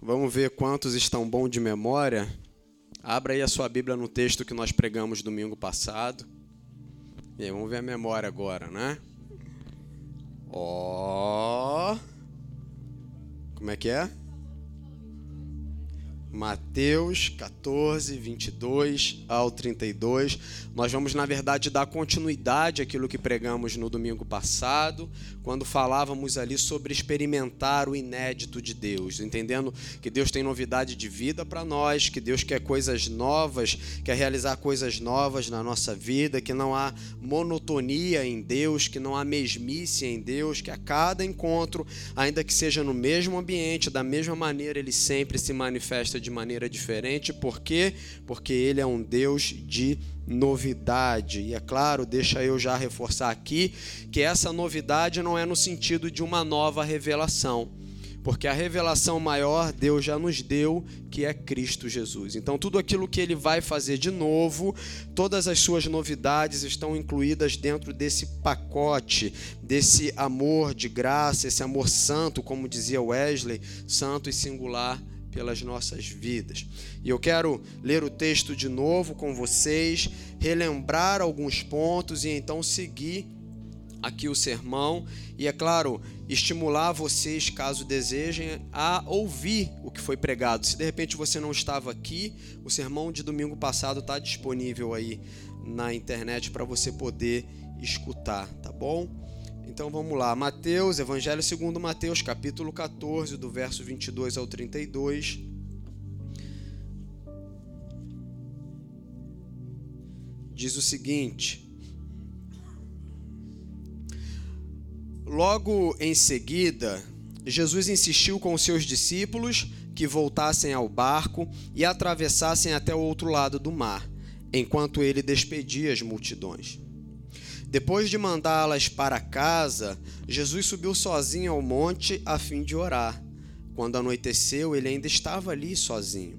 Vamos ver quantos estão bom de memória. Abra aí a sua Bíblia no texto que nós pregamos domingo passado. E aí, vamos ver a memória agora, né? Ó. Oh. Como é que é? Mateus 14, 22 ao 32. Nós vamos, na verdade, dar continuidade àquilo que pregamos no domingo passado, quando falávamos ali sobre experimentar o inédito de Deus, entendendo que Deus tem novidade de vida para nós, que Deus quer coisas novas, quer realizar coisas novas na nossa vida, que não há monotonia em Deus, que não há mesmice em Deus, que a cada encontro, ainda que seja no mesmo ambiente, da mesma maneira, ele sempre se manifesta de maneira diferente. Por quê? Porque ele é um Deus de novidade. E é claro, deixa eu já reforçar aqui que essa novidade não é no sentido de uma nova revelação. Porque a revelação maior Deus já nos deu, que é Cristo Jesus. Então, tudo aquilo que ele vai fazer de novo, todas as suas novidades estão incluídas dentro desse pacote, desse amor de graça, esse amor santo, como dizia Wesley, santo e singular pelas nossas vidas. E eu quero ler o texto de novo com vocês, relembrar alguns pontos e então seguir aqui o sermão e é claro, estimular vocês, caso desejem, a ouvir o que foi pregado. Se de repente você não estava aqui, o sermão de domingo passado está disponível aí na internet para você poder escutar, tá bom? Então vamos lá, Mateus, Evangelho segundo Mateus, capítulo 14, do verso 22 ao 32. Diz o seguinte: Logo em seguida, Jesus insistiu com os seus discípulos que voltassem ao barco e atravessassem até o outro lado do mar, enquanto ele despedia as multidões. Depois de mandá-las para casa, Jesus subiu sozinho ao monte a fim de orar. Quando anoiteceu, ele ainda estava ali sozinho.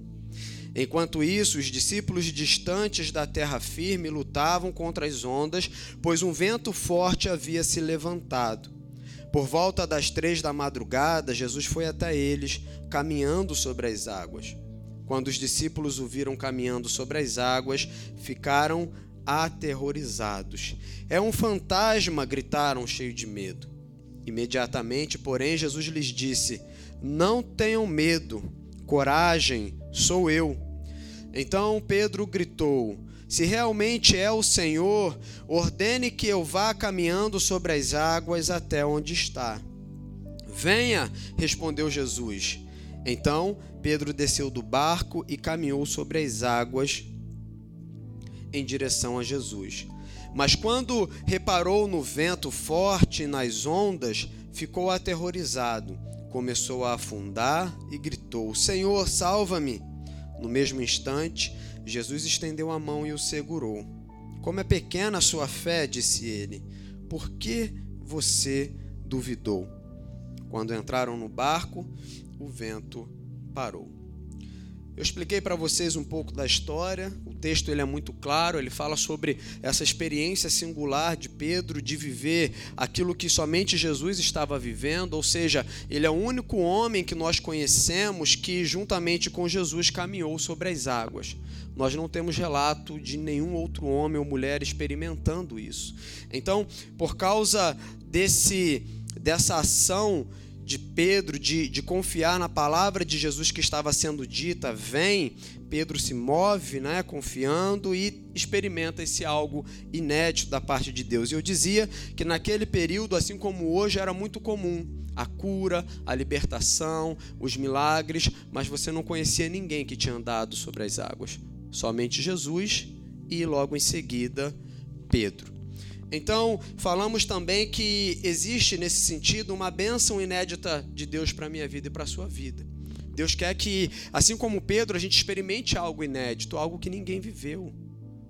Enquanto isso, os discípulos distantes da terra firme lutavam contra as ondas, pois um vento forte havia se levantado. Por volta das três da madrugada, Jesus foi até eles, caminhando sobre as águas. Quando os discípulos o viram caminhando sobre as águas, ficaram aterrorizados. É um fantasma, gritaram cheios de medo. Imediatamente, porém, Jesus lhes disse: Não tenham medo, coragem, sou eu. Então Pedro gritou: Se realmente é o Senhor, ordene que eu vá caminhando sobre as águas até onde está. Venha, respondeu Jesus. Então Pedro desceu do barco e caminhou sobre as águas em direção a Jesus. Mas quando reparou no vento forte e nas ondas, ficou aterrorizado. Começou a afundar e gritou: Senhor, salva-me! No mesmo instante, Jesus estendeu a mão e o segurou. Como é pequena a sua fé, disse ele, por que você duvidou? Quando entraram no barco, o vento parou. Eu expliquei para vocês um pouco da história. Texto ele é muito claro. Ele fala sobre essa experiência singular de Pedro de viver aquilo que somente Jesus estava vivendo. Ou seja, ele é o único homem que nós conhecemos que, juntamente com Jesus, caminhou sobre as águas. Nós não temos relato de nenhum outro homem ou mulher experimentando isso. Então, por causa desse dessa ação de Pedro de, de confiar na palavra de Jesus que estava sendo dita, vem, Pedro se move, né, confiando e experimenta esse algo inédito da parte de Deus. E eu dizia que naquele período, assim como hoje, era muito comum a cura, a libertação, os milagres, mas você não conhecia ninguém que tinha andado sobre as águas. Somente Jesus e logo em seguida Pedro. Então, falamos também que existe nesse sentido uma bênção inédita de Deus para a minha vida e para a sua vida. Deus quer que, assim como Pedro, a gente experimente algo inédito, algo que ninguém viveu.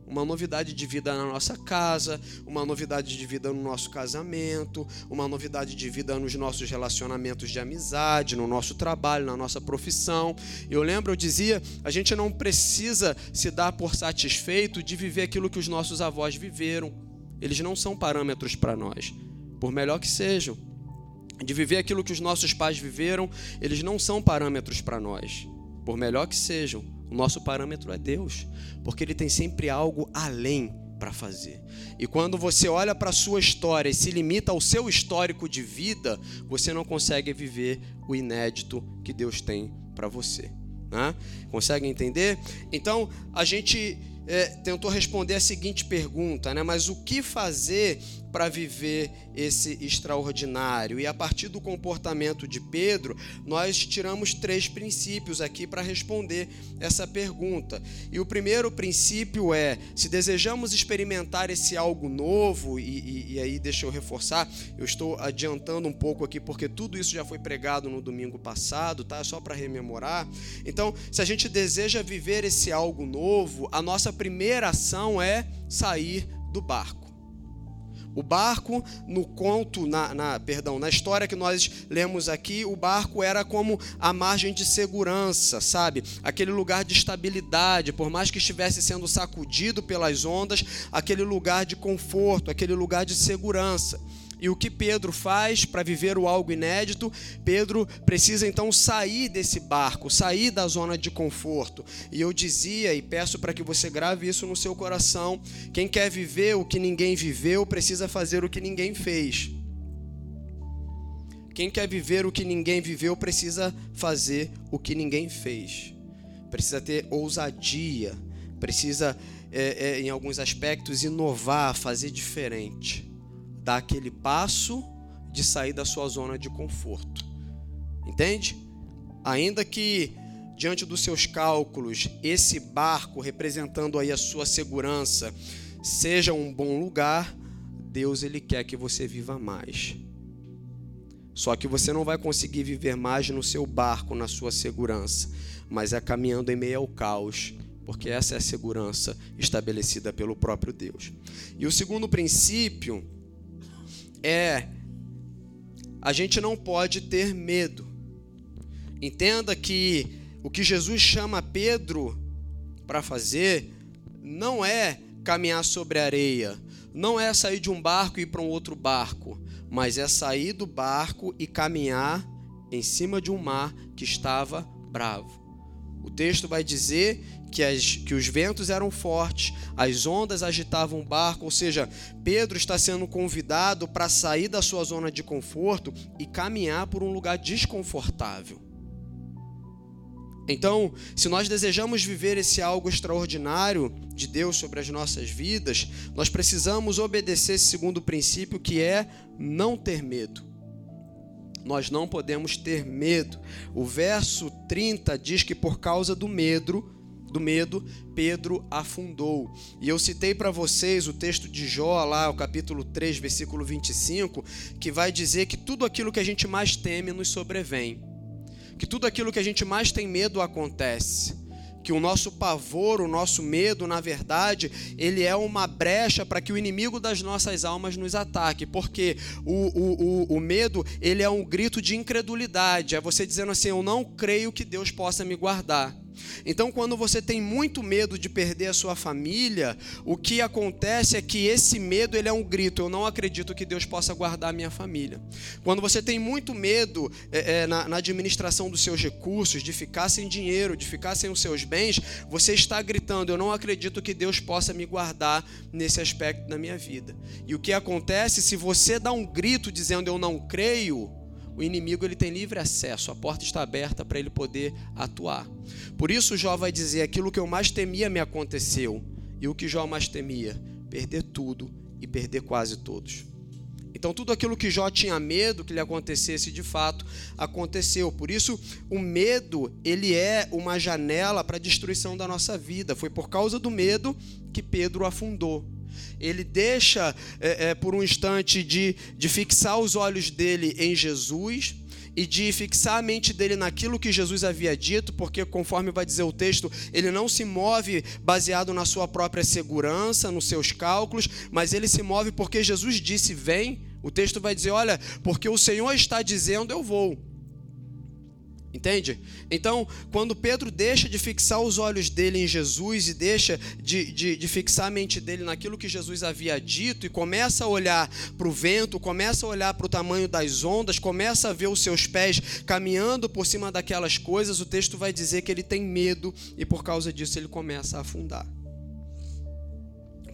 Uma novidade de vida na nossa casa, uma novidade de vida no nosso casamento, uma novidade de vida nos nossos relacionamentos de amizade, no nosso trabalho, na nossa profissão. Eu lembro, eu dizia, a gente não precisa se dar por satisfeito de viver aquilo que os nossos avós viveram eles não são parâmetros para nós, por melhor que sejam. de viver aquilo que os nossos pais viveram, eles não são parâmetros para nós. Por melhor que sejam, o nosso parâmetro é Deus, porque Ele tem sempre algo além para fazer. E quando você olha para a sua história e se limita ao seu histórico de vida, você não consegue viver o inédito que Deus tem para você. Né? Consegue entender? Então, a gente é, tentou responder a seguinte pergunta, né? Mas o que fazer para viver esse extraordinário? E a partir do comportamento de Pedro, nós tiramos três princípios aqui para responder essa pergunta. E o primeiro princípio é: se desejamos experimentar esse algo novo, e, e, e aí deixa eu reforçar, eu estou adiantando um pouco aqui porque tudo isso já foi pregado no domingo passado, tá? Só para rememorar. Então, se a gente deseja viver esse algo novo, a nossa primeira ação é sair do barco. O barco, no conto, na, na, perdão, na história que nós lemos aqui, o barco era como a margem de segurança, sabe? Aquele lugar de estabilidade, por mais que estivesse sendo sacudido pelas ondas, aquele lugar de conforto, aquele lugar de segurança. E o que Pedro faz para viver o algo inédito? Pedro precisa então sair desse barco, sair da zona de conforto. E eu dizia e peço para que você grave isso no seu coração: quem quer viver o que ninguém viveu precisa fazer o que ninguém fez. Quem quer viver o que ninguém viveu precisa fazer o que ninguém fez. Precisa ter ousadia, precisa, é, é, em alguns aspectos, inovar, fazer diferente dar aquele passo de sair da sua zona de conforto. Entende? Ainda que diante dos seus cálculos, esse barco representando aí a sua segurança seja um bom lugar, Deus ele quer que você viva mais. Só que você não vai conseguir viver mais no seu barco, na sua segurança, mas é caminhando em meio ao caos, porque essa é a segurança estabelecida pelo próprio Deus. E o segundo princípio é a gente não pode ter medo. Entenda que o que Jesus chama Pedro para fazer não é caminhar sobre areia, não é sair de um barco e ir para um outro barco, mas é sair do barco e caminhar em cima de um mar que estava bravo. O texto vai dizer que, as, que os ventos eram fortes, as ondas agitavam o barco, ou seja, Pedro está sendo convidado para sair da sua zona de conforto e caminhar por um lugar desconfortável. Então, se nós desejamos viver esse algo extraordinário de Deus sobre as nossas vidas, nós precisamos obedecer esse segundo princípio que é não ter medo. Nós não podemos ter medo. O verso 30 diz que por causa do medo, do medo, Pedro afundou. E eu citei para vocês o texto de Jó, lá, o capítulo 3, versículo 25, que vai dizer que tudo aquilo que a gente mais teme nos sobrevém. Que tudo aquilo que a gente mais tem medo acontece que o nosso pavor, o nosso medo, na verdade, ele é uma brecha para que o inimigo das nossas almas nos ataque, porque o, o, o, o medo, ele é um grito de incredulidade, é você dizendo assim, eu não creio que Deus possa me guardar. Então, quando você tem muito medo de perder a sua família, o que acontece é que esse medo ele é um grito: eu não acredito que Deus possa guardar a minha família. Quando você tem muito medo é, é, na, na administração dos seus recursos, de ficar sem dinheiro, de ficar sem os seus bens, você está gritando: eu não acredito que Deus possa me guardar nesse aspecto da minha vida. E o que acontece se você dá um grito dizendo eu não creio? O inimigo ele tem livre acesso, a porta está aberta para ele poder atuar. Por isso Jó vai dizer: aquilo que eu mais temia me aconteceu. E o que Jó mais temia? Perder tudo e perder quase todos. Então tudo aquilo que Jó tinha medo que lhe acontecesse de fato aconteceu. Por isso o medo ele é uma janela para a destruição da nossa vida. Foi por causa do medo que Pedro afundou ele deixa é, é, por um instante de, de fixar os olhos dele em Jesus e de fixar a mente dele naquilo que Jesus havia dito, porque, conforme vai dizer o texto, ele não se move baseado na sua própria segurança, nos seus cálculos, mas ele se move porque Jesus disse: Vem. O texto vai dizer: Olha, porque o Senhor está dizendo, eu vou. Entende? Então, quando Pedro deixa de fixar os olhos dele em Jesus e deixa de, de, de fixar a mente dele naquilo que Jesus havia dito e começa a olhar para o vento, começa a olhar para o tamanho das ondas, começa a ver os seus pés caminhando por cima daquelas coisas, o texto vai dizer que ele tem medo e por causa disso ele começa a afundar.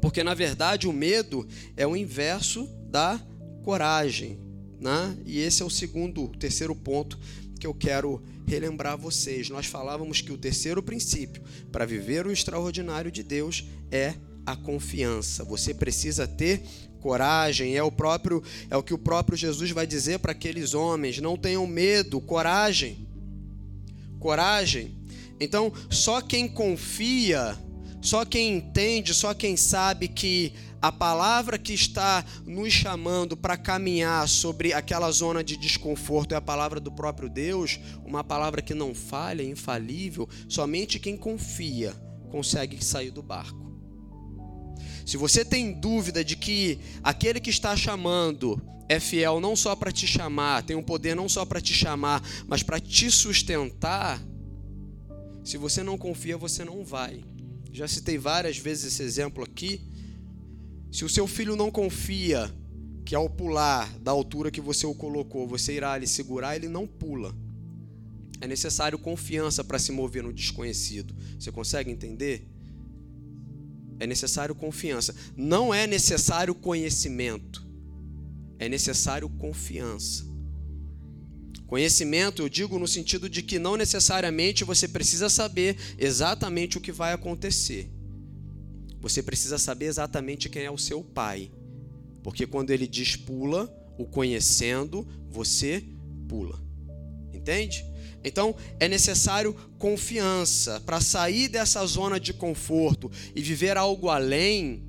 Porque na verdade o medo é o inverso da coragem. Né? E esse é o segundo, o terceiro ponto que eu quero relembrar vocês. Nós falávamos que o terceiro princípio para viver o extraordinário de Deus é a confiança. Você precisa ter coragem, é o próprio é o que o próprio Jesus vai dizer para aqueles homens, não tenham medo, coragem. Coragem. Então, só quem confia, só quem entende, só quem sabe que a palavra que está nos chamando para caminhar sobre aquela zona de desconforto é a palavra do próprio Deus, uma palavra que não falha, infalível, somente quem confia consegue sair do barco. Se você tem dúvida de que aquele que está chamando é fiel não só para te chamar, tem um poder não só para te chamar, mas para te sustentar, se você não confia, você não vai. Já citei várias vezes esse exemplo aqui. Se o seu filho não confia que ao pular da altura que você o colocou, você irá lhe segurar, ele não pula. É necessário confiança para se mover no desconhecido. Você consegue entender? É necessário confiança. Não é necessário conhecimento. É necessário confiança. Conhecimento, eu digo no sentido de que não necessariamente você precisa saber exatamente o que vai acontecer. Você precisa saber exatamente quem é o seu pai. Porque quando ele diz pula, o conhecendo, você pula. Entende? Então é necessário confiança para sair dessa zona de conforto e viver algo além,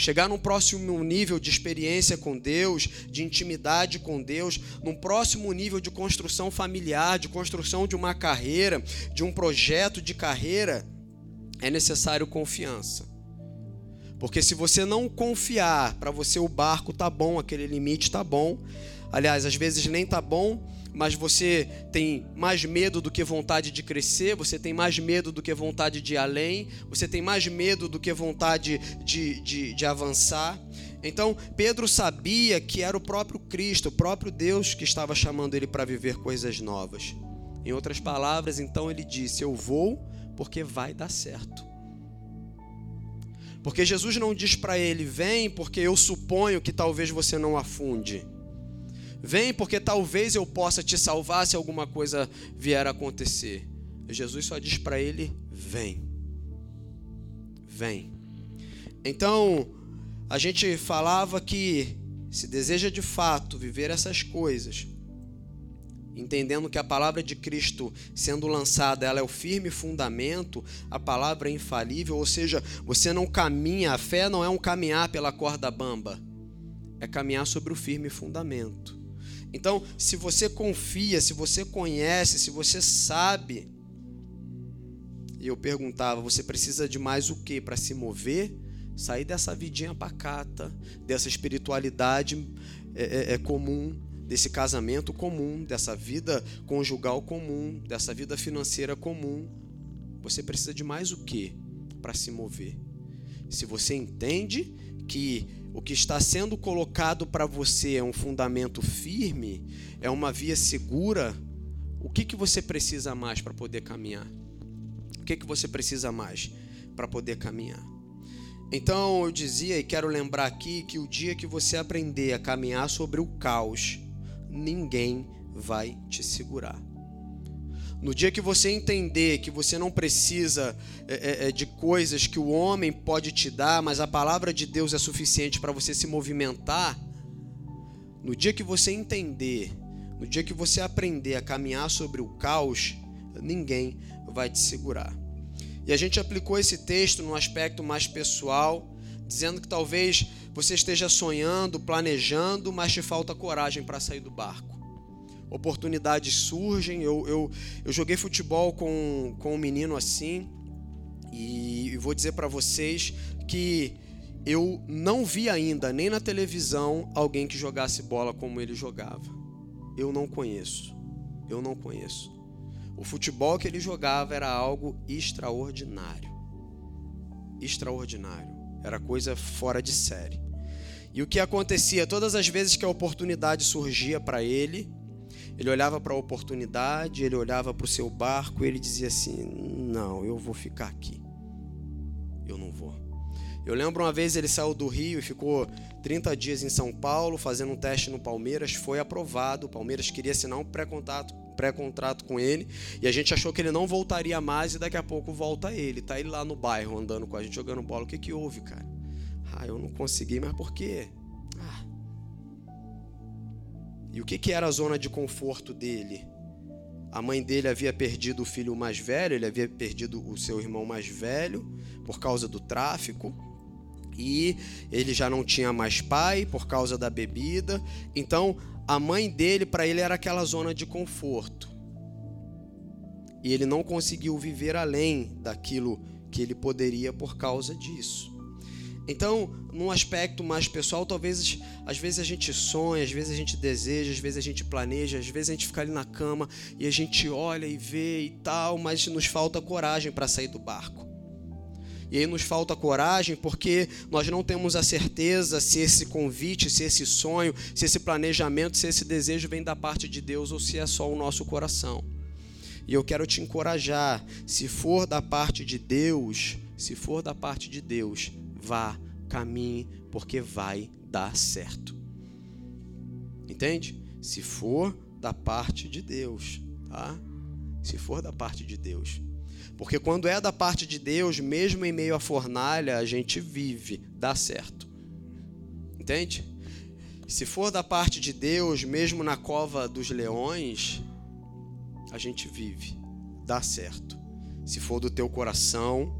chegar num próximo nível de experiência com Deus, de intimidade com Deus, num próximo nível de construção familiar, de construção de uma carreira, de um projeto de carreira, é necessário confiança. Porque se você não confiar, para você o barco tá bom, aquele limite tá bom. Aliás, às vezes nem tá bom, mas você tem mais medo do que vontade de crescer, você tem mais medo do que vontade de ir além, você tem mais medo do que vontade de, de, de avançar. Então, Pedro sabia que era o próprio Cristo, o próprio Deus que estava chamando ele para viver coisas novas. Em outras palavras, então ele disse: Eu vou porque vai dar certo. Porque Jesus não diz para ele: vem, porque eu suponho que talvez você não afunde. Vem, porque talvez eu possa te salvar se alguma coisa vier a acontecer. Jesus só diz para ele: vem. Vem. Então, a gente falava que se deseja de fato viver essas coisas, entendendo que a palavra de Cristo sendo lançada, ela é o firme fundamento, a palavra é infalível, ou seja, você não caminha, a fé não é um caminhar pela corda bamba, é caminhar sobre o firme fundamento. Então, se você confia, se você conhece, se você sabe, e eu perguntava, você precisa de mais o que para se mover? Sair dessa vidinha pacata, dessa espiritualidade é, é, é comum, desse casamento comum, dessa vida conjugal comum, dessa vida financeira comum. Você precisa de mais o que para se mover? Se você entende que o que está sendo colocado para você é um fundamento firme, é uma via segura, o que, que você precisa mais para poder caminhar? O que, que você precisa mais para poder caminhar? Então eu dizia e quero lembrar aqui que o dia que você aprender a caminhar sobre o caos, ninguém vai te segurar. No dia que você entender que você não precisa é, é, é, de coisas que o homem pode te dar, mas a palavra de Deus é suficiente para você se movimentar, no dia que você entender, no dia que você aprender a caminhar sobre o caos, ninguém vai te segurar. E a gente aplicou esse texto num aspecto mais pessoal, dizendo que talvez você esteja sonhando, planejando, mas te falta coragem para sair do barco. Oportunidades surgem. Eu, eu, eu joguei futebol com, com um menino assim, e vou dizer para vocês que eu não vi ainda, nem na televisão, alguém que jogasse bola como ele jogava. Eu não conheço. Eu não conheço. O futebol que ele jogava era algo extraordinário. Extraordinário. Era coisa fora de série. E o que acontecia todas as vezes que a oportunidade surgia para ele, ele olhava para a oportunidade, ele olhava para o seu barco e ele dizia assim: Não, eu vou ficar aqui. Eu não vou. Eu lembro uma vez ele saiu do Rio e ficou 30 dias em São Paulo fazendo um teste no Palmeiras, foi aprovado. O Palmeiras queria assinar um pré-contrato pré-contrato com ele e a gente achou que ele não voltaria mais e daqui a pouco volta ele. Tá ele lá no bairro andando com a gente jogando bola. O que que houve, cara? Ah, eu não consegui, mas por quê? E o que, que era a zona de conforto dele? A mãe dele havia perdido o filho mais velho, ele havia perdido o seu irmão mais velho por causa do tráfico. E ele já não tinha mais pai por causa da bebida. Então, a mãe dele, para ele, era aquela zona de conforto. E ele não conseguiu viver além daquilo que ele poderia por causa disso. Então, num aspecto mais pessoal, talvez às vezes a gente sonha, às vezes a gente deseja, às vezes a gente planeja, às vezes a gente fica ali na cama e a gente olha e vê e tal, mas nos falta coragem para sair do barco. E aí nos falta coragem porque nós não temos a certeza se esse convite, se esse sonho, se esse planejamento, se esse desejo vem da parte de Deus ou se é só o nosso coração. E eu quero te encorajar, se for da parte de Deus, se for da parte de Deus, vá, caminhe, porque vai dar certo. Entende? Se for da parte de Deus, tá? Se for da parte de Deus. Porque quando é da parte de Deus, mesmo em meio à fornalha, a gente vive, dá certo. Entende? Se for da parte de Deus, mesmo na cova dos leões, a gente vive, dá certo. Se for do teu coração,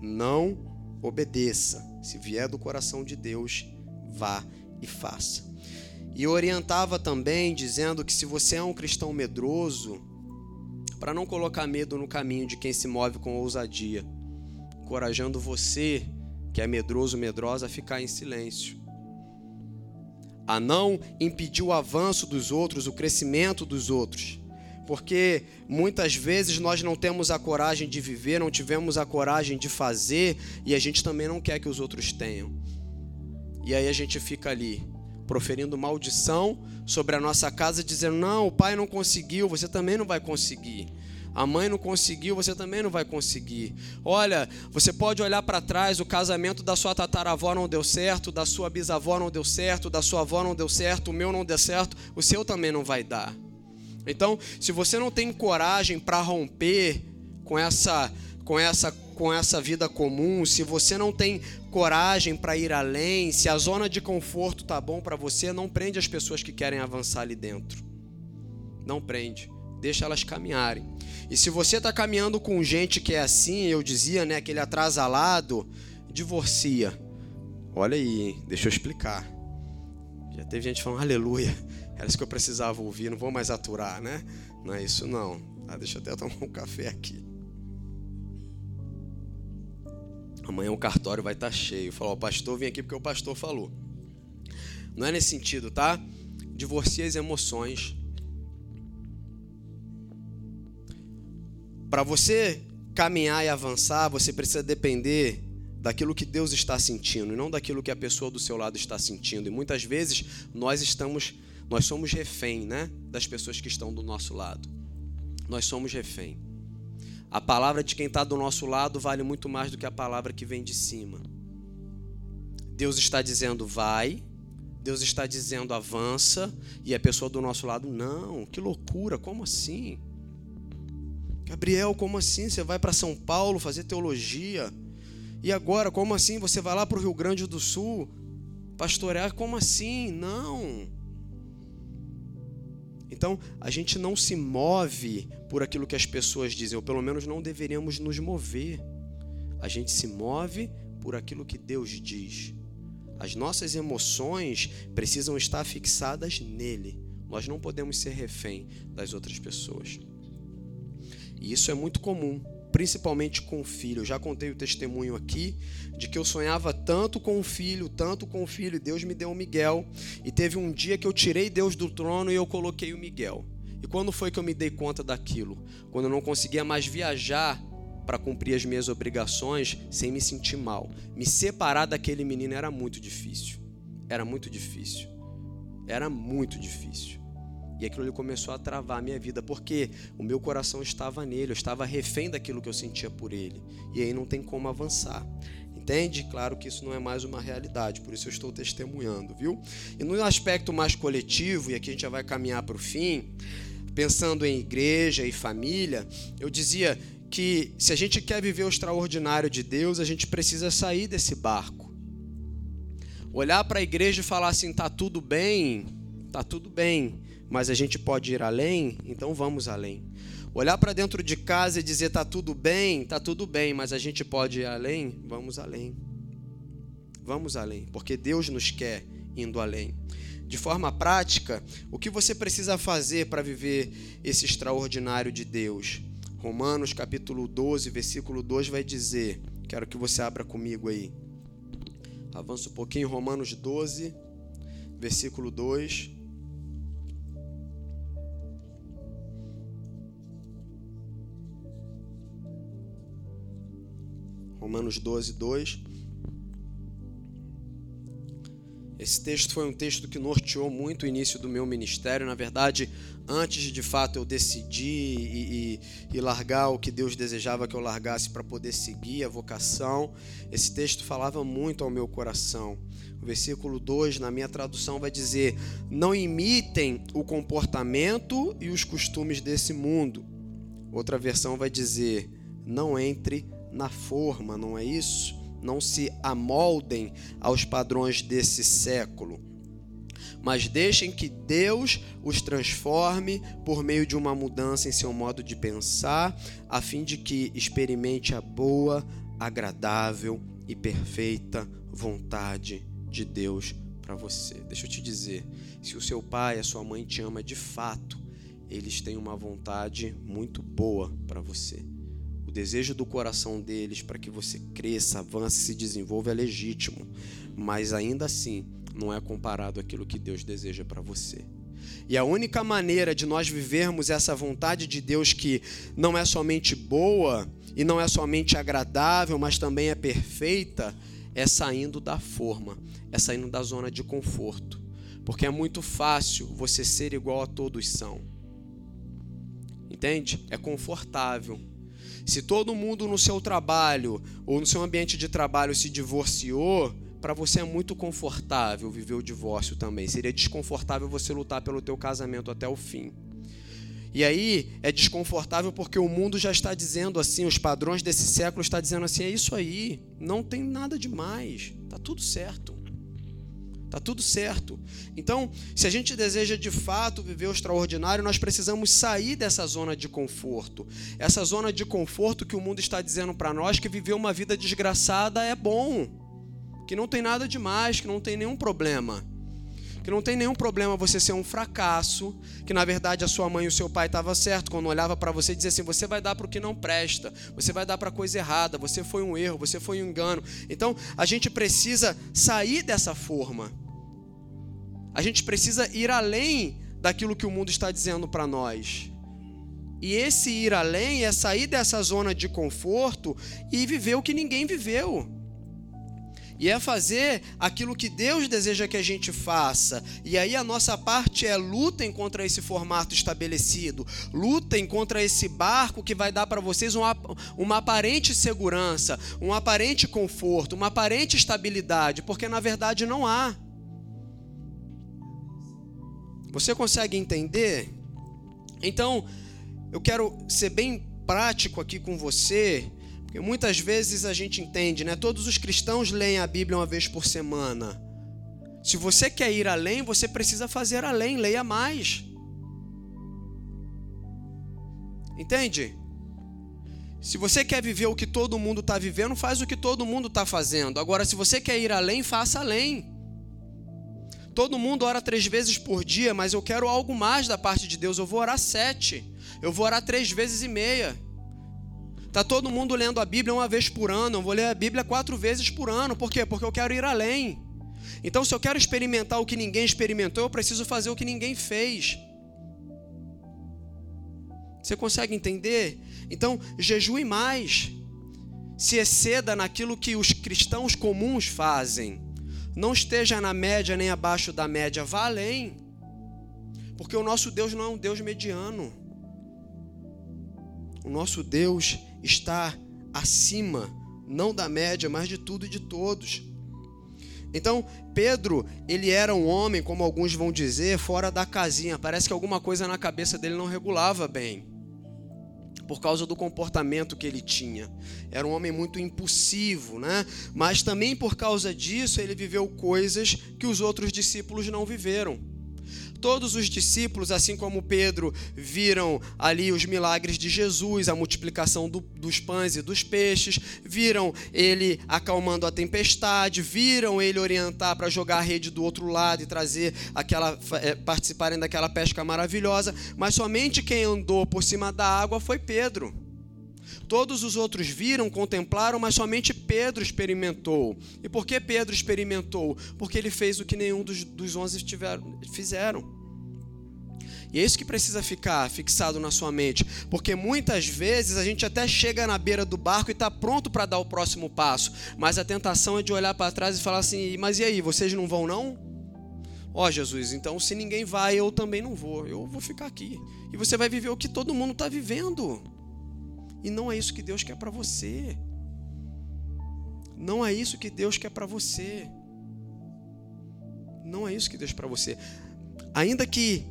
não obedeça. Se vier do coração de Deus, vá e faça. E orientava também, dizendo que se você é um cristão medroso, para não colocar medo no caminho de quem se move com ousadia, encorajando você, que é medroso, medrosa, a ficar em silêncio. A não impedir o avanço dos outros, o crescimento dos outros porque muitas vezes nós não temos a coragem de viver, não tivemos a coragem de fazer e a gente também não quer que os outros tenham. E aí a gente fica ali, proferindo maldição sobre a nossa casa, dizendo: Não, o pai não conseguiu, você também não vai conseguir. A mãe não conseguiu, você também não vai conseguir. Olha, você pode olhar para trás, o casamento da sua tataravó não deu certo, da sua bisavó não deu certo, da sua avó não deu certo, o meu não deu certo, o seu também não vai dar. Então, se você não tem coragem para romper com essa com essa com essa vida comum, se você não tem coragem para ir além, se a zona de conforto tá bom para você, não prende as pessoas que querem avançar ali dentro. Não prende, deixa elas caminharem. E se você está caminhando com gente que é assim, eu dizia, né, aquele atrasalado, divorcia. Olha aí, deixa eu explicar. Já teve gente falando aleluia. Era isso que eu precisava ouvir, não vou mais aturar, né? Não é isso não. Ah, deixa eu até tomar um café aqui. Amanhã o cartório vai estar tá cheio. Falou, pastor vem aqui porque o pastor falou. Não é nesse sentido, tá? Divorcie as emoções. Para você caminhar e avançar, você precisa depender daquilo que Deus está sentindo e não daquilo que a pessoa do seu lado está sentindo. E muitas vezes nós estamos nós somos refém, né, das pessoas que estão do nosso lado. Nós somos refém. A palavra de quem está do nosso lado vale muito mais do que a palavra que vem de cima. Deus está dizendo vai, Deus está dizendo avança, e a pessoa do nosso lado, não, que loucura, como assim? Gabriel, como assim? Você vai para São Paulo fazer teologia? E agora, como assim? Você vai lá para o Rio Grande do Sul pastorear? Como assim? Não. Então, a gente não se move por aquilo que as pessoas dizem, ou pelo menos não deveríamos nos mover. A gente se move por aquilo que Deus diz. As nossas emoções precisam estar fixadas nele. Nós não podemos ser refém das outras pessoas. E isso é muito comum principalmente com o filho. Eu já contei o testemunho aqui de que eu sonhava tanto com o filho, tanto com o filho, e Deus me deu o Miguel. E teve um dia que eu tirei Deus do trono e eu coloquei o Miguel. E quando foi que eu me dei conta daquilo? Quando eu não conseguia mais viajar para cumprir as minhas obrigações sem me sentir mal. Me separar daquele menino era muito difícil. Era muito difícil. Era muito difícil. E aquilo começou a travar a minha vida, porque o meu coração estava nele, eu estava refém daquilo que eu sentia por ele. E aí não tem como avançar. Entende? Claro que isso não é mais uma realidade, por isso eu estou testemunhando, viu? E no aspecto mais coletivo, e aqui a gente já vai caminhar para o fim, pensando em igreja e família, eu dizia que se a gente quer viver o extraordinário de Deus, a gente precisa sair desse barco. Olhar para a igreja e falar assim: tá tudo bem, tá tudo bem, mas a gente pode ir além, então vamos além. Olhar para dentro de casa e dizer: tá tudo bem, tá tudo bem, mas a gente pode ir além, vamos além. Vamos além, porque Deus nos quer indo além. De forma prática, o que você precisa fazer para viver esse extraordinário de Deus? Romanos capítulo 12, versículo 2 vai dizer, quero que você abra comigo aí. Avança um pouquinho, Romanos 12, versículo 2. Romanos 12, 2. Esse texto foi um texto que norteou muito o início do meu ministério. Na verdade, antes de, fato eu decidir e, e, e, largar o que Deus desejava que eu largasse para poder seguir a vocação, esse texto falava muito ao meu coração. O versículo 2, na minha tradução, vai dizer: Não imitem o comportamento e os costumes desse mundo. Outra versão vai dizer: Não entre na forma, não é isso? não se amoldem aos padrões desse século, mas deixem que Deus os transforme por meio de uma mudança em seu modo de pensar, a fim de que experimente a boa, agradável e perfeita vontade de Deus para você. Deixa eu te dizer, se o seu pai, a sua mãe te ama de fato, eles têm uma vontade muito boa para você desejo do coração deles para que você cresça, avance, se desenvolva é legítimo, mas ainda assim não é comparado àquilo que Deus deseja para você. E a única maneira de nós vivermos essa vontade de Deus que não é somente boa e não é somente agradável, mas também é perfeita, é saindo da forma, é saindo da zona de conforto. Porque é muito fácil você ser igual a todos são. Entende? É confortável se todo mundo no seu trabalho ou no seu ambiente de trabalho se divorciou, para você é muito confortável viver o divórcio também. Seria desconfortável você lutar pelo teu casamento até o fim. E aí é desconfortável porque o mundo já está dizendo assim, os padrões desse século está dizendo assim, é isso aí, não tem nada demais, tá tudo certo. Tá tudo certo. Então, se a gente deseja de fato viver o extraordinário, nós precisamos sair dessa zona de conforto. Essa zona de conforto que o mundo está dizendo para nós que viver uma vida desgraçada é bom, que não tem nada demais, que não tem nenhum problema. Que não tem nenhum problema você ser um fracasso, que na verdade a sua mãe e o seu pai estavam certo quando olhava para você e dizia assim: você vai dar para o que não presta, você vai dar para a coisa errada, você foi um erro, você foi um engano. Então a gente precisa sair dessa forma. A gente precisa ir além daquilo que o mundo está dizendo para nós. E esse ir além é sair dessa zona de conforto e viver o que ninguém viveu. E é fazer aquilo que Deus deseja que a gente faça. E aí a nossa parte é lutem contra esse formato estabelecido. Lutem contra esse barco que vai dar para vocês uma, uma aparente segurança, um aparente conforto, uma aparente estabilidade, porque na verdade não há. Você consegue entender? Então, eu quero ser bem prático aqui com você, porque muitas vezes a gente entende, né? Todos os cristãos leem a Bíblia uma vez por semana. Se você quer ir além, você precisa fazer além, leia mais. Entende? Se você quer viver o que todo mundo está vivendo, faz o que todo mundo está fazendo. Agora, se você quer ir além, faça além. Todo mundo ora três vezes por dia, mas eu quero algo mais da parte de Deus. Eu vou orar sete. Eu vou orar três vezes e meia. Tá todo mundo lendo a Bíblia uma vez por ano. Eu vou ler a Bíblia quatro vezes por ano. Por quê? Porque eu quero ir além. Então, se eu quero experimentar o que ninguém experimentou, eu preciso fazer o que ninguém fez. Você consegue entender? Então, jejue mais. Se exceda naquilo que os cristãos comuns fazem. Não esteja na média nem abaixo da média, vá além. Porque o nosso Deus não é um Deus mediano. O nosso Deus está acima, não da média, mas de tudo e de todos. Então, Pedro, ele era um homem, como alguns vão dizer, fora da casinha. Parece que alguma coisa na cabeça dele não regulava bem. Por causa do comportamento que ele tinha. Era um homem muito impulsivo, né? Mas também por causa disso, ele viveu coisas que os outros discípulos não viveram. Todos os discípulos, assim como Pedro, viram ali os milagres de Jesus, a multiplicação do, dos pães e dos peixes, viram ele acalmando a tempestade, viram ele orientar para jogar a rede do outro lado e trazer aquela é, participarem daquela pesca maravilhosa, mas somente quem andou por cima da água foi Pedro. Todos os outros viram, contemplaram, mas somente Pedro experimentou. E por que Pedro experimentou? Porque ele fez o que nenhum dos, dos onze tiveram, fizeram. E é isso que precisa ficar fixado na sua mente, porque muitas vezes a gente até chega na beira do barco e está pronto para dar o próximo passo, mas a tentação é de olhar para trás e falar assim: mas e aí, vocês não vão não? Ó oh, Jesus, então se ninguém vai, eu também não vou, eu vou ficar aqui. E você vai viver o que todo mundo está vivendo. E não é isso que Deus quer para você. Não é isso que Deus quer para você. Não é isso que Deus quer para você. Ainda que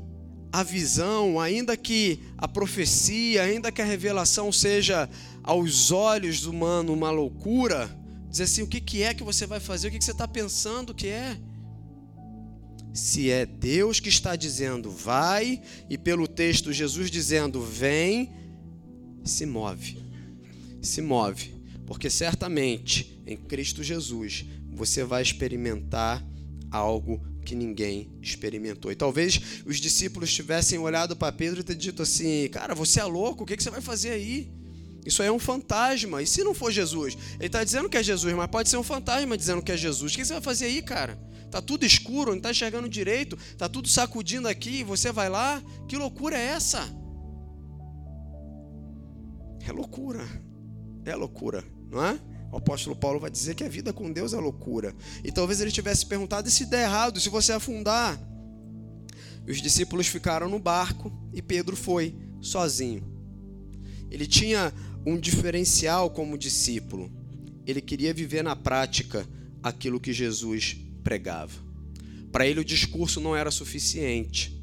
a visão, ainda que a profecia, ainda que a revelação seja aos olhos do humano uma loucura, dizer assim: o que, é que você vai fazer? O que, que você está pensando que é? Se é Deus que está dizendo vai, e pelo texto Jesus dizendo vem, se move. Se move. Porque certamente em Cristo Jesus você vai experimentar algo que ninguém experimentou. E talvez os discípulos tivessem olhado para Pedro e ter dito assim: Cara, você é louco, o que você vai fazer aí? Isso aí é um fantasma. E se não for Jesus? Ele está dizendo que é Jesus, mas pode ser um fantasma dizendo que é Jesus. O que você vai fazer aí, cara? Tá tudo escuro, não está enxergando direito, tá tudo sacudindo aqui, você vai lá? Que loucura é essa? É loucura. É loucura, não é? O apóstolo Paulo vai dizer que a vida com Deus é loucura. E talvez ele tivesse perguntado: e se der errado, se você afundar? Os discípulos ficaram no barco e Pedro foi sozinho. Ele tinha um diferencial como discípulo. Ele queria viver na prática aquilo que Jesus pregava. Para ele, o discurso não era suficiente.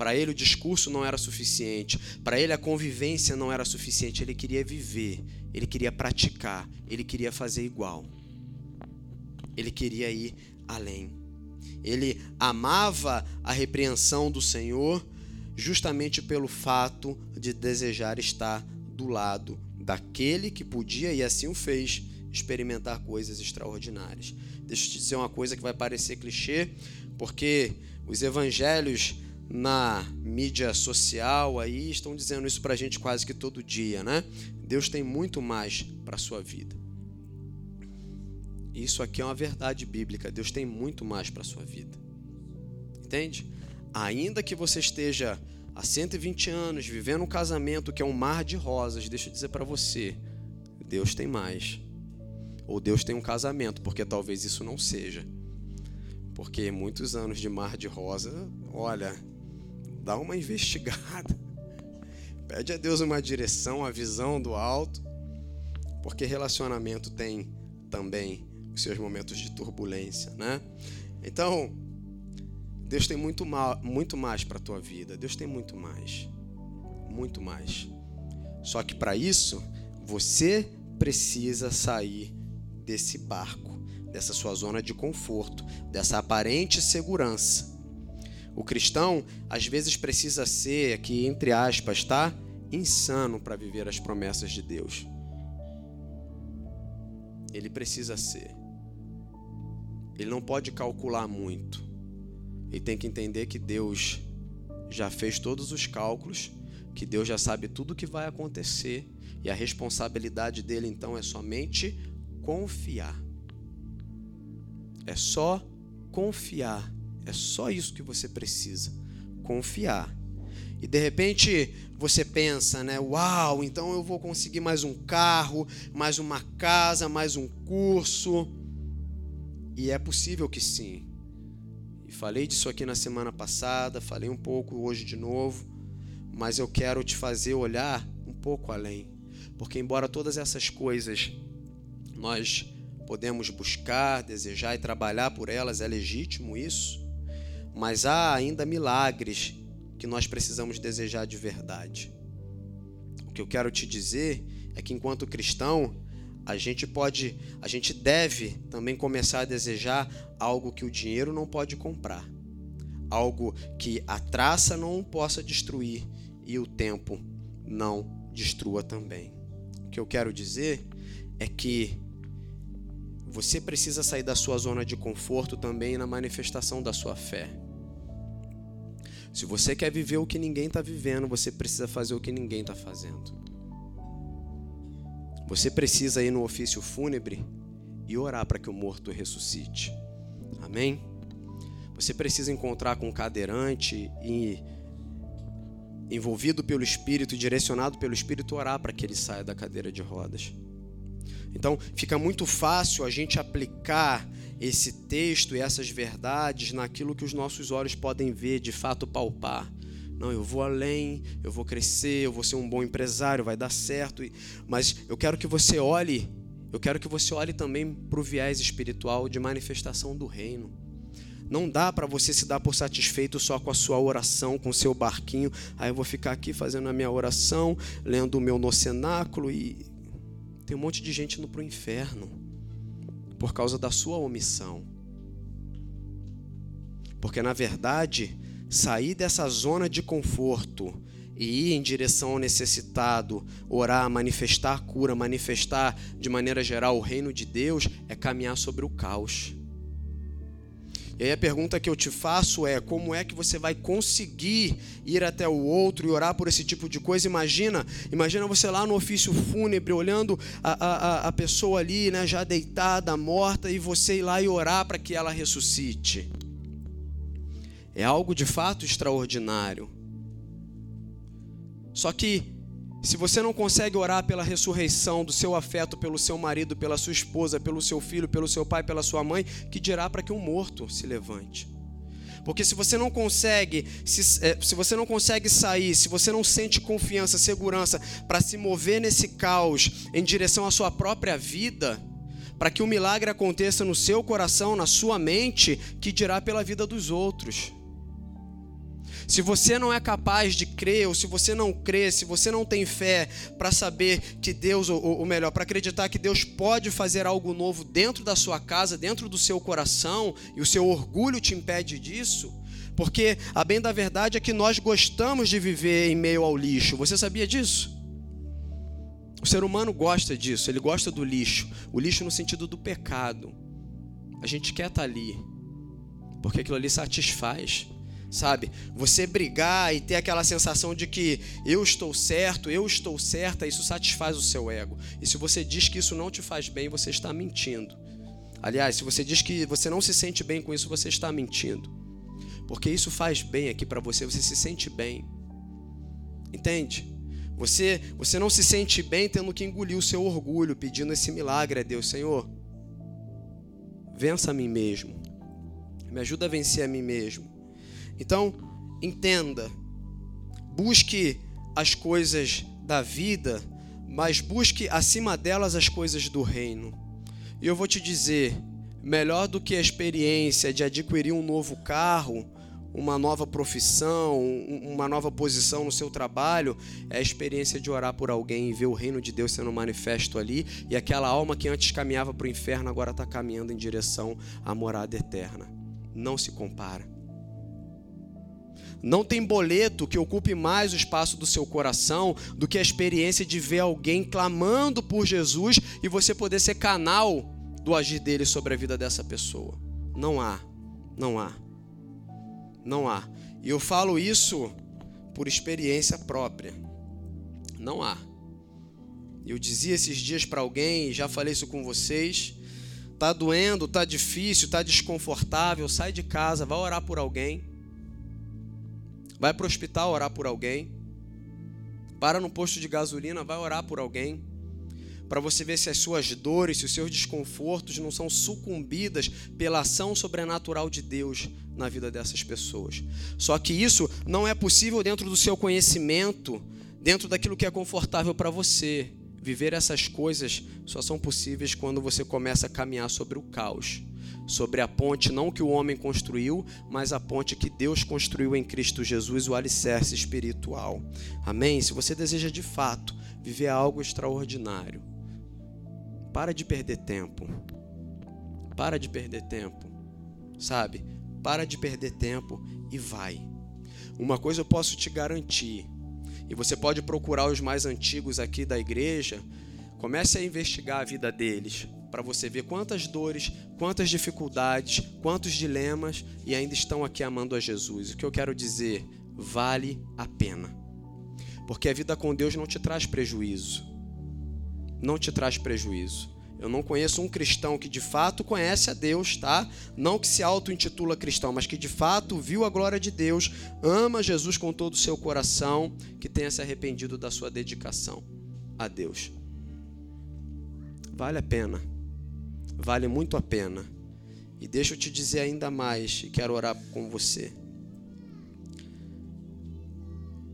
Para ele o discurso não era suficiente, para ele a convivência não era suficiente, ele queria viver, ele queria praticar, ele queria fazer igual. Ele queria ir além. Ele amava a repreensão do Senhor justamente pelo fato de desejar estar do lado daquele que podia, e assim o fez, experimentar coisas extraordinárias. Deixa eu te dizer uma coisa que vai parecer clichê, porque os evangelhos na mídia social aí estão dizendo isso para a gente quase que todo dia, né? Deus tem muito mais para a sua vida. Isso aqui é uma verdade bíblica. Deus tem muito mais para a sua vida. Entende? Ainda que você esteja há 120 anos vivendo um casamento que é um mar de rosas, deixa eu dizer para você, Deus tem mais. Ou Deus tem um casamento, porque talvez isso não seja. Porque muitos anos de mar de rosa, olha, dá uma investigada. Pede a Deus uma direção, a visão do alto, porque relacionamento tem também os seus momentos de turbulência, né? Então, Deus tem muito, mal, muito mais para a tua vida. Deus tem muito mais. Muito mais. Só que para isso, você precisa sair desse barco, dessa sua zona de conforto, dessa aparente segurança o cristão às vezes precisa ser, aqui entre aspas, tá? Insano para viver as promessas de Deus. Ele precisa ser. Ele não pode calcular muito. Ele tem que entender que Deus já fez todos os cálculos, que Deus já sabe tudo o que vai acontecer e a responsabilidade dele então é somente confiar. É só confiar é só isso que você precisa: confiar. E de repente você pensa, né? Uau, então eu vou conseguir mais um carro, mais uma casa, mais um curso. E é possível que sim. E falei disso aqui na semana passada, falei um pouco hoje de novo, mas eu quero te fazer olhar um pouco além. Porque embora todas essas coisas nós podemos buscar, desejar e trabalhar por elas, é legítimo isso, mas há ainda milagres que nós precisamos desejar de verdade. O que eu quero te dizer é que enquanto cristão, a gente pode, a gente deve também começar a desejar algo que o dinheiro não pode comprar, algo que a traça não possa destruir e o tempo não destrua também. O que eu quero dizer é que você precisa sair da sua zona de conforto também na manifestação da sua fé. Se você quer viver o que ninguém está vivendo, você precisa fazer o que ninguém está fazendo. Você precisa ir no ofício fúnebre e orar para que o morto ressuscite. Amém? Você precisa encontrar com um cadeirante e envolvido pelo Espírito, direcionado pelo Espírito, orar para que ele saia da cadeira de rodas. Então, fica muito fácil a gente aplicar esse texto e essas verdades naquilo que os nossos olhos podem ver, de fato palpar. Não, eu vou além, eu vou crescer, eu vou ser um bom empresário, vai dar certo. Mas eu quero que você olhe, eu quero que você olhe também para o viés espiritual de manifestação do reino. Não dá para você se dar por satisfeito só com a sua oração, com o seu barquinho. Aí eu vou ficar aqui fazendo a minha oração, lendo o meu no cenáculo e tem um monte de gente indo para o inferno por causa da sua omissão. Porque na verdade, sair dessa zona de conforto e ir em direção ao necessitado, orar, manifestar cura, manifestar de maneira geral o reino de Deus, é caminhar sobre o caos. E aí a pergunta que eu te faço é: como é que você vai conseguir ir até o outro e orar por esse tipo de coisa? Imagina, imagina você lá no ofício fúnebre, olhando a, a, a pessoa ali, né, já deitada, morta, e você ir lá e orar para que ela ressuscite. É algo de fato extraordinário. Só que se você não consegue orar pela ressurreição do seu afeto pelo seu marido, pela sua esposa, pelo seu filho, pelo seu pai, pela sua mãe, que dirá para que um morto se levante? Porque se você não consegue, se, é, se você não consegue sair, se você não sente confiança, segurança para se mover nesse caos em direção à sua própria vida, para que o milagre aconteça no seu coração, na sua mente, que dirá pela vida dos outros. Se você não é capaz de crer, ou se você não crê, se você não tem fé para saber que Deus, ou, ou melhor, para acreditar que Deus pode fazer algo novo dentro da sua casa, dentro do seu coração, e o seu orgulho te impede disso, porque a bem da verdade é que nós gostamos de viver em meio ao lixo. Você sabia disso? O ser humano gosta disso, ele gosta do lixo. O lixo no sentido do pecado. A gente quer estar tá ali, porque aquilo ali satisfaz sabe? Você brigar e ter aquela sensação de que eu estou certo, eu estou certa, isso satisfaz o seu ego. E se você diz que isso não te faz bem, você está mentindo. Aliás, se você diz que você não se sente bem com isso, você está mentindo. Porque isso faz bem aqui para você, você se sente bem. Entende? Você, você não se sente bem tendo que engolir o seu orgulho, pedindo esse milagre a Deus, Senhor. Vença a mim mesmo. Me ajuda a vencer a mim mesmo. Então, entenda, busque as coisas da vida, mas busque acima delas as coisas do reino. E eu vou te dizer, melhor do que a experiência de adquirir um novo carro, uma nova profissão, uma nova posição no seu trabalho, é a experiência de orar por alguém e ver o reino de Deus sendo manifesto ali e aquela alma que antes caminhava para o inferno agora está caminhando em direção à morada eterna. Não se compara. Não tem boleto que ocupe mais o espaço do seu coração do que a experiência de ver alguém clamando por Jesus e você poder ser canal do agir dele sobre a vida dessa pessoa. Não há, não há, não há. E eu falo isso por experiência própria. Não há. Eu dizia esses dias para alguém, já falei isso com vocês. Tá doendo, tá difícil, tá desconfortável, sai de casa, vai orar por alguém Vai para o hospital orar por alguém. Para no posto de gasolina, vai orar por alguém. Para você ver se as suas dores, se os seus desconfortos não são sucumbidas pela ação sobrenatural de Deus na vida dessas pessoas. Só que isso não é possível dentro do seu conhecimento, dentro daquilo que é confortável para você. Viver essas coisas só são possíveis quando você começa a caminhar sobre o caos sobre a ponte não que o homem construiu, mas a ponte que Deus construiu em Cristo Jesus, o alicerce espiritual. Amém? Se você deseja de fato viver algo extraordinário, para de perder tempo. Para de perder tempo. Sabe? Para de perder tempo e vai. Uma coisa eu posso te garantir, e você pode procurar os mais antigos aqui da igreja, comece a investigar a vida deles para você ver quantas dores, quantas dificuldades, quantos dilemas e ainda estão aqui amando a Jesus. O que eu quero dizer, vale a pena. Porque a vida com Deus não te traz prejuízo. Não te traz prejuízo. Eu não conheço um cristão que de fato conhece a Deus, tá? Não que se auto-intitula cristão, mas que de fato viu a glória de Deus, ama Jesus com todo o seu coração, que tenha se arrependido da sua dedicação a Deus. Vale a pena vale muito a pena. E deixa eu te dizer ainda mais, e quero orar com você.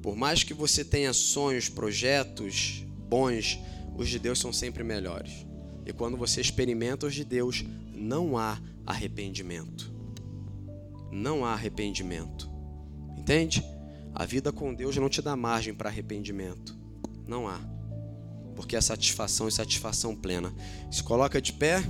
Por mais que você tenha sonhos, projetos bons, os de Deus são sempre melhores. E quando você experimenta os de Deus, não há arrependimento. Não há arrependimento. Entende? A vida com Deus não te dá margem para arrependimento. Não há. Porque é satisfação e satisfação plena. Se coloca de pé.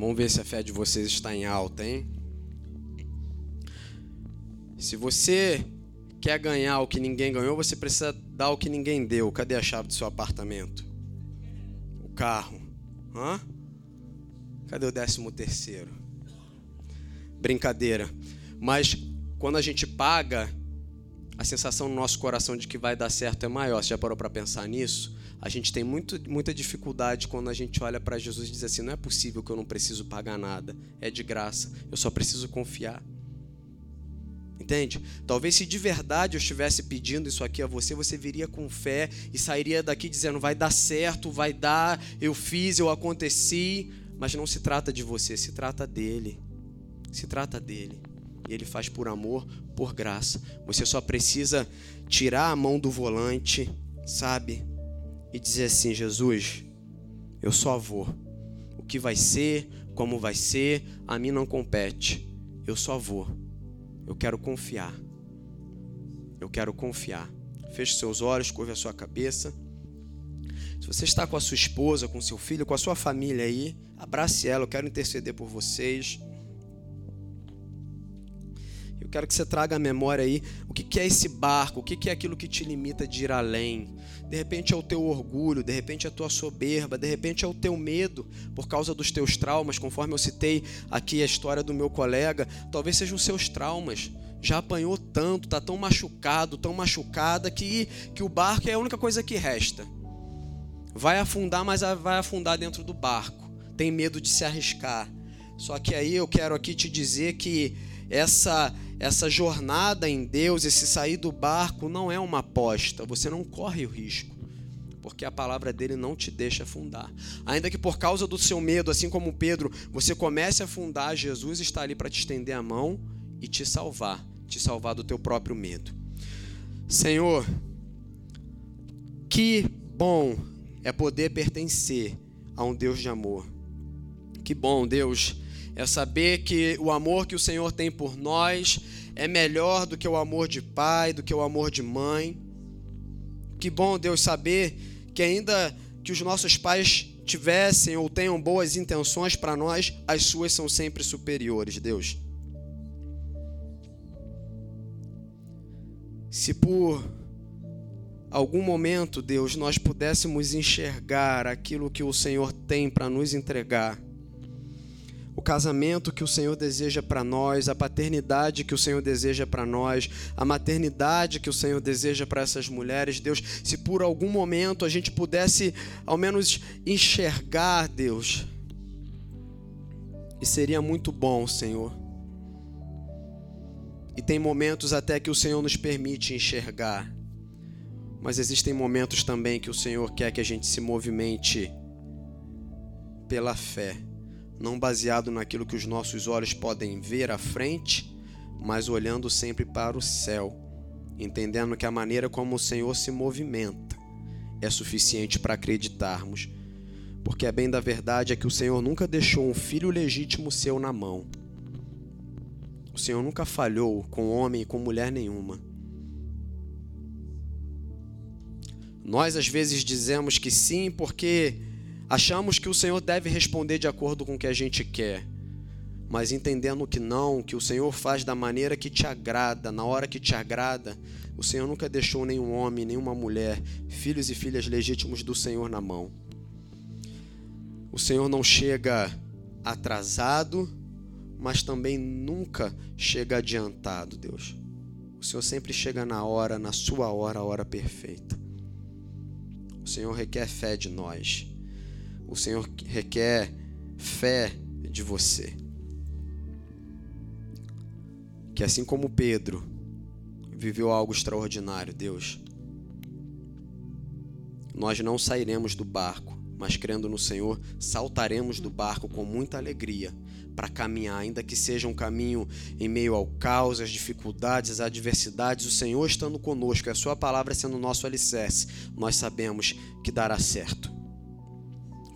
Vamos ver se a fé de vocês está em alta, hein? Se você quer ganhar o que ninguém ganhou, você precisa dar o que ninguém deu. Cadê a chave do seu apartamento? O carro. Hã? Cadê o décimo terceiro? Brincadeira. Mas quando a gente paga, a sensação no nosso coração de que vai dar certo é maior. Você já parou para pensar nisso? A gente tem muito, muita dificuldade quando a gente olha para Jesus e diz assim: não é possível que eu não preciso pagar nada, é de graça, eu só preciso confiar. Entende? Talvez se de verdade eu estivesse pedindo isso aqui a você, você viria com fé e sairia daqui dizendo: vai dar certo, vai dar, eu fiz, eu aconteci. Mas não se trata de você, se trata dele. Se trata dele. E ele faz por amor, por graça. Você só precisa tirar a mão do volante, sabe? E dizer assim: Jesus, eu só vou. O que vai ser, como vai ser, a mim não compete. Eu só vou. Eu quero confiar. Eu quero confiar. Feche seus olhos, curva a sua cabeça. Se você está com a sua esposa, com seu filho, com a sua família aí, abrace ela. Eu quero interceder por vocês quero que você traga à memória aí o que é esse barco, o que é aquilo que te limita de ir além. De repente é o teu orgulho, de repente é a tua soberba, de repente é o teu medo por causa dos teus traumas, conforme eu citei aqui a história do meu colega, talvez sejam seus traumas. Já apanhou tanto, está tão machucado, tão machucada que, que o barco é a única coisa que resta. Vai afundar, mas vai afundar dentro do barco. Tem medo de se arriscar. Só que aí eu quero aqui te dizer que essa essa jornada em Deus, esse sair do barco não é uma aposta, você não corre o risco, porque a palavra dele não te deixa afundar. Ainda que por causa do seu medo, assim como Pedro, você comece a afundar, Jesus está ali para te estender a mão e te salvar, te salvar do teu próprio medo. Senhor, que bom é poder pertencer a um Deus de amor. Que bom, Deus é saber que o amor que o Senhor tem por nós é melhor do que o amor de pai, do que o amor de mãe. Que bom, Deus, saber que ainda que os nossos pais tivessem ou tenham boas intenções para nós, as suas são sempre superiores, Deus. Se por algum momento, Deus, nós pudéssemos enxergar aquilo que o Senhor tem para nos entregar, o casamento que o Senhor deseja para nós, a paternidade que o Senhor deseja para nós, a maternidade que o Senhor deseja para essas mulheres, Deus, se por algum momento a gente pudesse ao menos enxergar, Deus, e seria muito bom, Senhor. E tem momentos até que o Senhor nos permite enxergar, mas existem momentos também que o Senhor quer que a gente se movimente pela fé não baseado naquilo que os nossos olhos podem ver à frente, mas olhando sempre para o céu, entendendo que a maneira como o Senhor se movimenta é suficiente para acreditarmos. Porque a bem da verdade é que o Senhor nunca deixou um filho legítimo seu na mão. O Senhor nunca falhou com homem e com mulher nenhuma. Nós às vezes dizemos que sim porque Achamos que o Senhor deve responder de acordo com o que a gente quer, mas entendendo que não, que o Senhor faz da maneira que te agrada, na hora que te agrada, o Senhor nunca deixou nenhum homem, nenhuma mulher, filhos e filhas legítimos do Senhor na mão. O Senhor não chega atrasado, mas também nunca chega adiantado, Deus. O Senhor sempre chega na hora, na sua hora, a hora perfeita. O Senhor requer fé de nós. O Senhor requer fé de você. Que assim como Pedro viveu algo extraordinário, Deus, nós não sairemos do barco, mas crendo no Senhor, saltaremos do barco com muita alegria para caminhar, ainda que seja um caminho em meio ao caos, às dificuldades, às adversidades, o Senhor estando conosco a Sua palavra sendo nosso alicerce, nós sabemos que dará certo.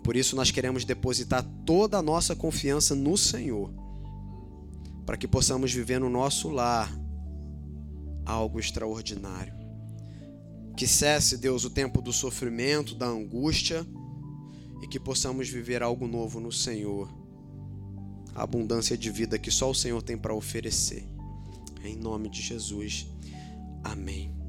Por isso nós queremos depositar toda a nossa confiança no Senhor, para que possamos viver no nosso lar algo extraordinário. Que cesse, Deus, o tempo do sofrimento, da angústia e que possamos viver algo novo no Senhor. A abundância de vida que só o Senhor tem para oferecer. Em nome de Jesus. Amém.